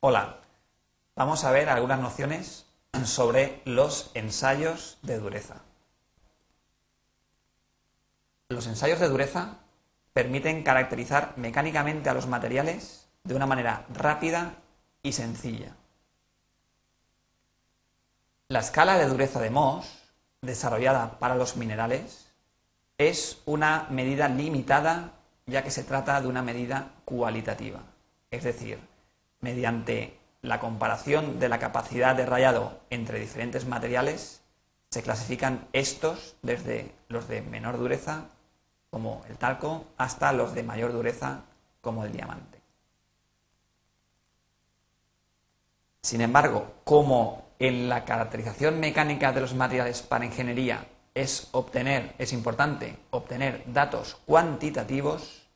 Hola, vamos a ver algunas nociones sobre los ensayos de dureza. Los ensayos de dureza permiten caracterizar mecánicamente a los materiales de una manera rápida y sencilla. La escala de dureza de Mohs, desarrollada para los minerales, es una medida limitada ya que se trata de una medida cualitativa, es decir, mediante la comparación de la capacidad de rayado entre diferentes materiales, se clasifican estos desde los de menor dureza, como el talco, hasta los de mayor dureza, como el diamante. Sin embargo, como en la caracterización mecánica de los materiales para ingeniería es obtener, es importante obtener datos cuantitativos,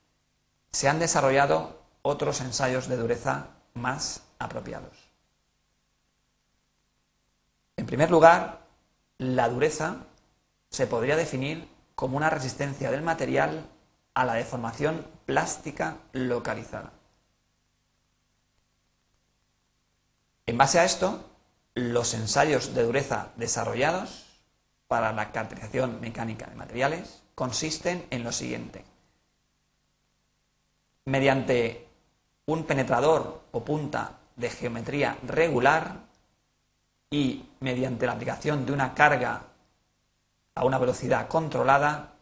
se han desarrollado otros ensayos de dureza más apropiados. En primer lugar, la dureza se podría definir como una resistencia del material a la deformación plástica localizada. En base a esto, los ensayos de dureza desarrollados para la caracterización mecánica de materiales consisten en lo siguiente. Mediante un penetrador o punta de geometría regular y mediante la aplicación de una carga a una velocidad controlada,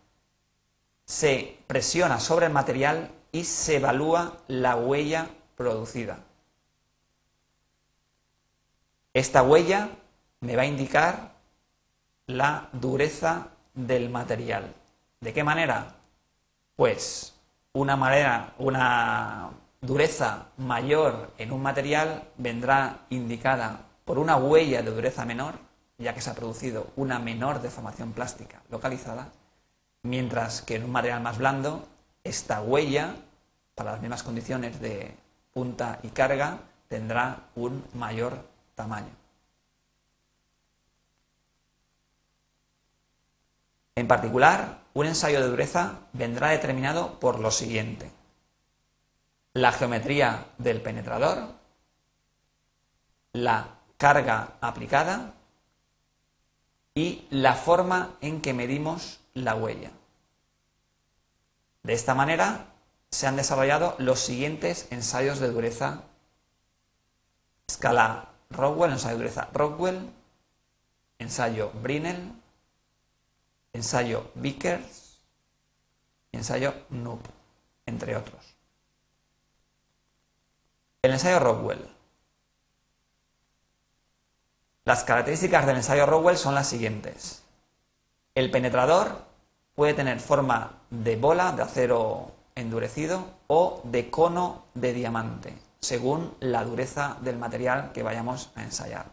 se presiona sobre el material y se evalúa la huella producida. Esta huella me va a indicar la dureza del material. ¿De qué manera? Pues una manera, una dureza mayor en un material vendrá indicada por una huella de dureza menor, ya que se ha producido una menor deformación plástica localizada, mientras que en un material más blando, esta huella, para las mismas condiciones de punta y carga, tendrá un mayor tamaño. En particular, un ensayo de dureza vendrá determinado por lo siguiente la geometría del penetrador, la carga aplicada y la forma en que medimos la huella. De esta manera se han desarrollado los siguientes ensayos de dureza. Escala Rockwell, ensayo de dureza Rockwell, ensayo Brinell, ensayo Vickers ensayo Noob, entre otros. El ensayo Rockwell. Las características del ensayo Rockwell son las siguientes. El penetrador puede tener forma de bola de acero endurecido o de cono de diamante, según la dureza del material que vayamos a ensayar.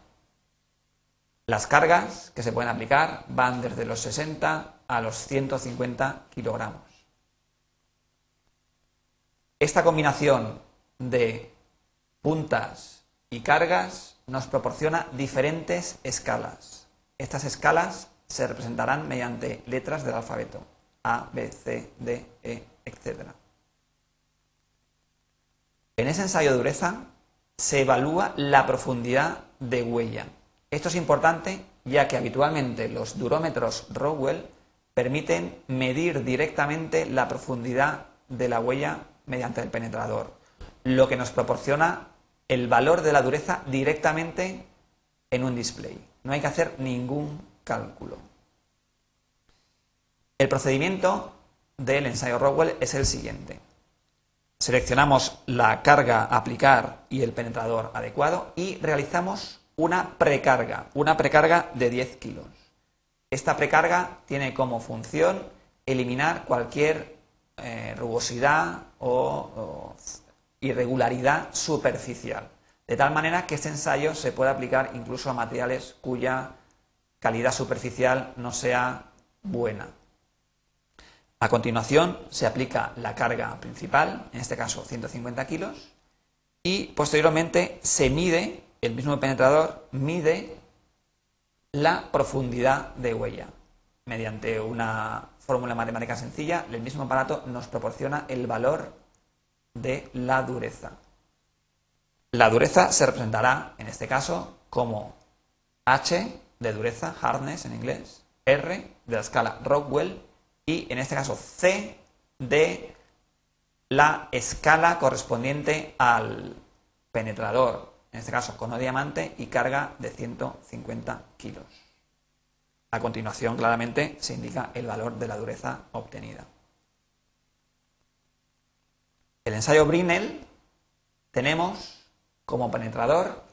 Las cargas que se pueden aplicar van desde los 60 a los 150 kilogramos. Esta combinación de puntas y cargas nos proporciona diferentes escalas. Estas escalas se representarán mediante letras del alfabeto A, B, C, D, E, etc. En ese ensayo de dureza se evalúa la profundidad de huella. Esto es importante ya que habitualmente los durómetros Rowell permiten medir directamente la profundidad de la huella mediante el penetrador, lo que nos proporciona el valor de la dureza directamente en un display. No hay que hacer ningún cálculo. El procedimiento del ensayo Rockwell es el siguiente. Seleccionamos la carga a aplicar y el penetrador adecuado y realizamos una precarga, una precarga de 10 kilos. Esta precarga tiene como función eliminar cualquier eh, rugosidad o irregularidad superficial. De tal manera que este ensayo se puede aplicar incluso a materiales cuya calidad superficial no sea buena. A continuación se aplica la carga principal, en este caso 150 kilos, y posteriormente se mide, el mismo penetrador mide la profundidad de huella. Mediante una fórmula matemática sencilla, el mismo aparato nos proporciona el valor de la dureza. La dureza se representará, en este caso, como H de dureza, hardness en inglés, R de la escala Rockwell y, en este caso, C de la escala correspondiente al penetrador, en este caso cono diamante y carga de 150 kilos. A continuación, claramente, se indica el valor de la dureza obtenida. El ensayo Brinell tenemos como penetrador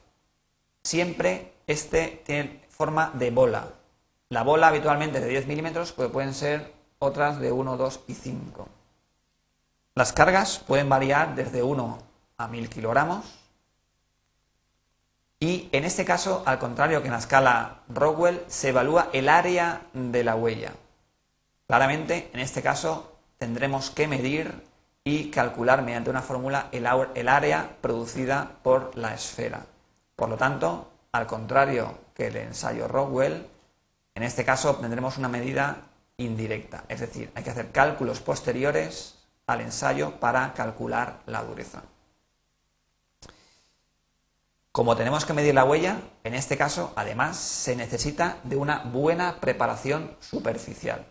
siempre este tiene forma de bola. La bola habitualmente es de 10 milímetros, pero pueden ser otras de 1, 2 y 5. Las cargas pueden variar desde 1 a 1000 kilogramos. Y en este caso, al contrario que en la escala Rockwell, se evalúa el área de la huella. Claramente, en este caso, tendremos que medir y calcular mediante una fórmula el, área producida por la esfera. Por lo tanto, al contrario que el ensayo Rockwell, en este caso obtendremos una medida indirecta, es decir, hay que hacer cálculos posteriores al ensayo para calcular la dureza. Como tenemos que medir la huella, en este caso, además, se necesita de una buena preparación superficial.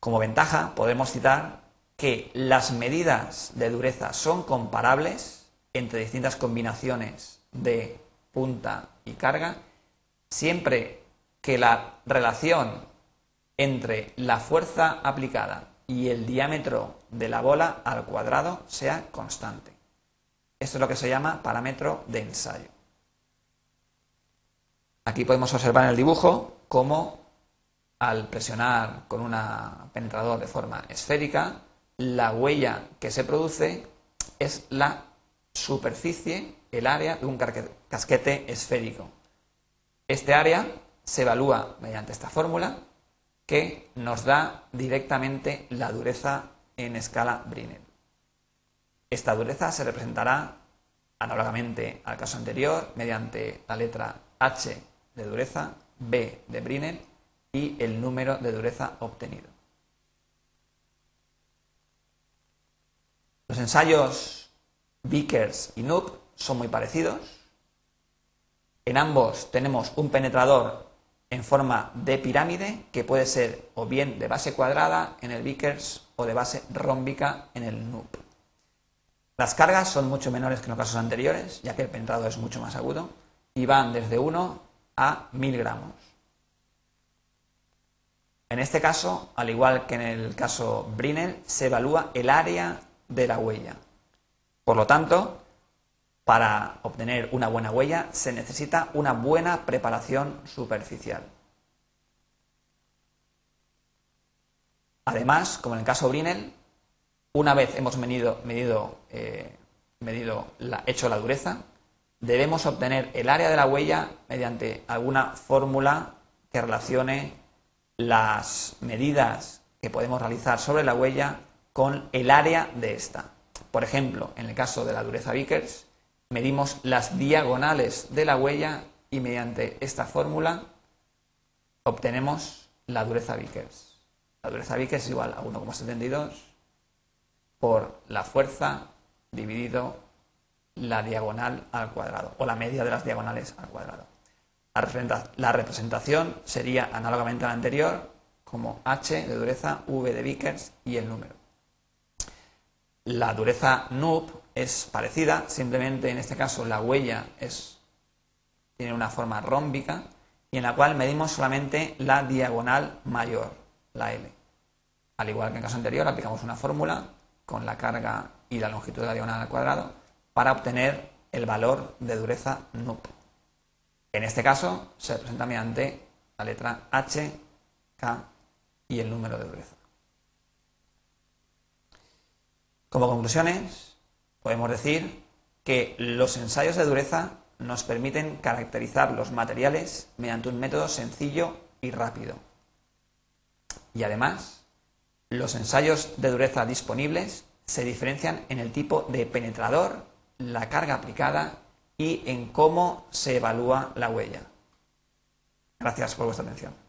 Como ventaja, podemos citar que las medidas de dureza son comparables entre distintas combinaciones de punta y carga, siempre que la relación entre la fuerza aplicada y el diámetro de la bola al cuadrado sea constante. Esto es lo que se llama parámetro de ensayo. Aquí podemos observar en el dibujo cómo al presionar con un penetrador de forma esférica, la huella que se produce es la superficie, el área de un casquete esférico. Este área se evalúa mediante esta fórmula que nos da directamente la dureza en escala Brinell. Esta dureza se representará análogamente al caso anterior mediante la letra H de dureza, B de Brinell y el número de dureza obtenido. Los ensayos Vickers y Noob son muy parecidos. En ambos tenemos un penetrador en forma de pirámide que puede ser o bien de base cuadrada en el Vickers o de base rómbica en el Noob. Las cargas son mucho menores que en los casos anteriores, ya que el penetrado es mucho más agudo, y van desde 1 a 1000 gramos. En este caso, al igual que en el caso Brinell, se evalúa el área de la huella. Por lo tanto, para obtener una buena huella se necesita una buena preparación superficial. Además, como en el caso Brinell, una vez hemos medido, medido, eh, la, hecho la dureza, debemos obtener el área de la huella mediante alguna fórmula que relacione las medidas que podemos realizar sobre la huella con el área de esta. Por ejemplo, en el caso de la dureza Vickers, medimos las diagonales de la huella y mediante esta fórmula obtenemos la dureza Vickers. La dureza Vickers es igual a 1,72 por la fuerza dividido la diagonal al cuadrado o la media de las diagonales al cuadrado. La representación sería análogamente a la anterior como H de dureza, V de Vickers y el número. La dureza NUP es parecida, simplemente en este caso la huella es, tiene una forma rómbica y en la cual medimos solamente la diagonal mayor, la L. Al igual que en el caso anterior, aplicamos una fórmula con la carga y la longitud de la diagonal al cuadrado para obtener el valor de dureza NUP. En este caso se presenta mediante la letra H, K y el número de dureza. Como conclusiones, podemos decir que los ensayos de dureza nos permiten caracterizar los materiales mediante un método sencillo y rápido. Y además, los ensayos de dureza disponibles se diferencian en el tipo de penetrador, la carga aplicada y en cómo se evalúa la huella. Gracias por vuestra atención.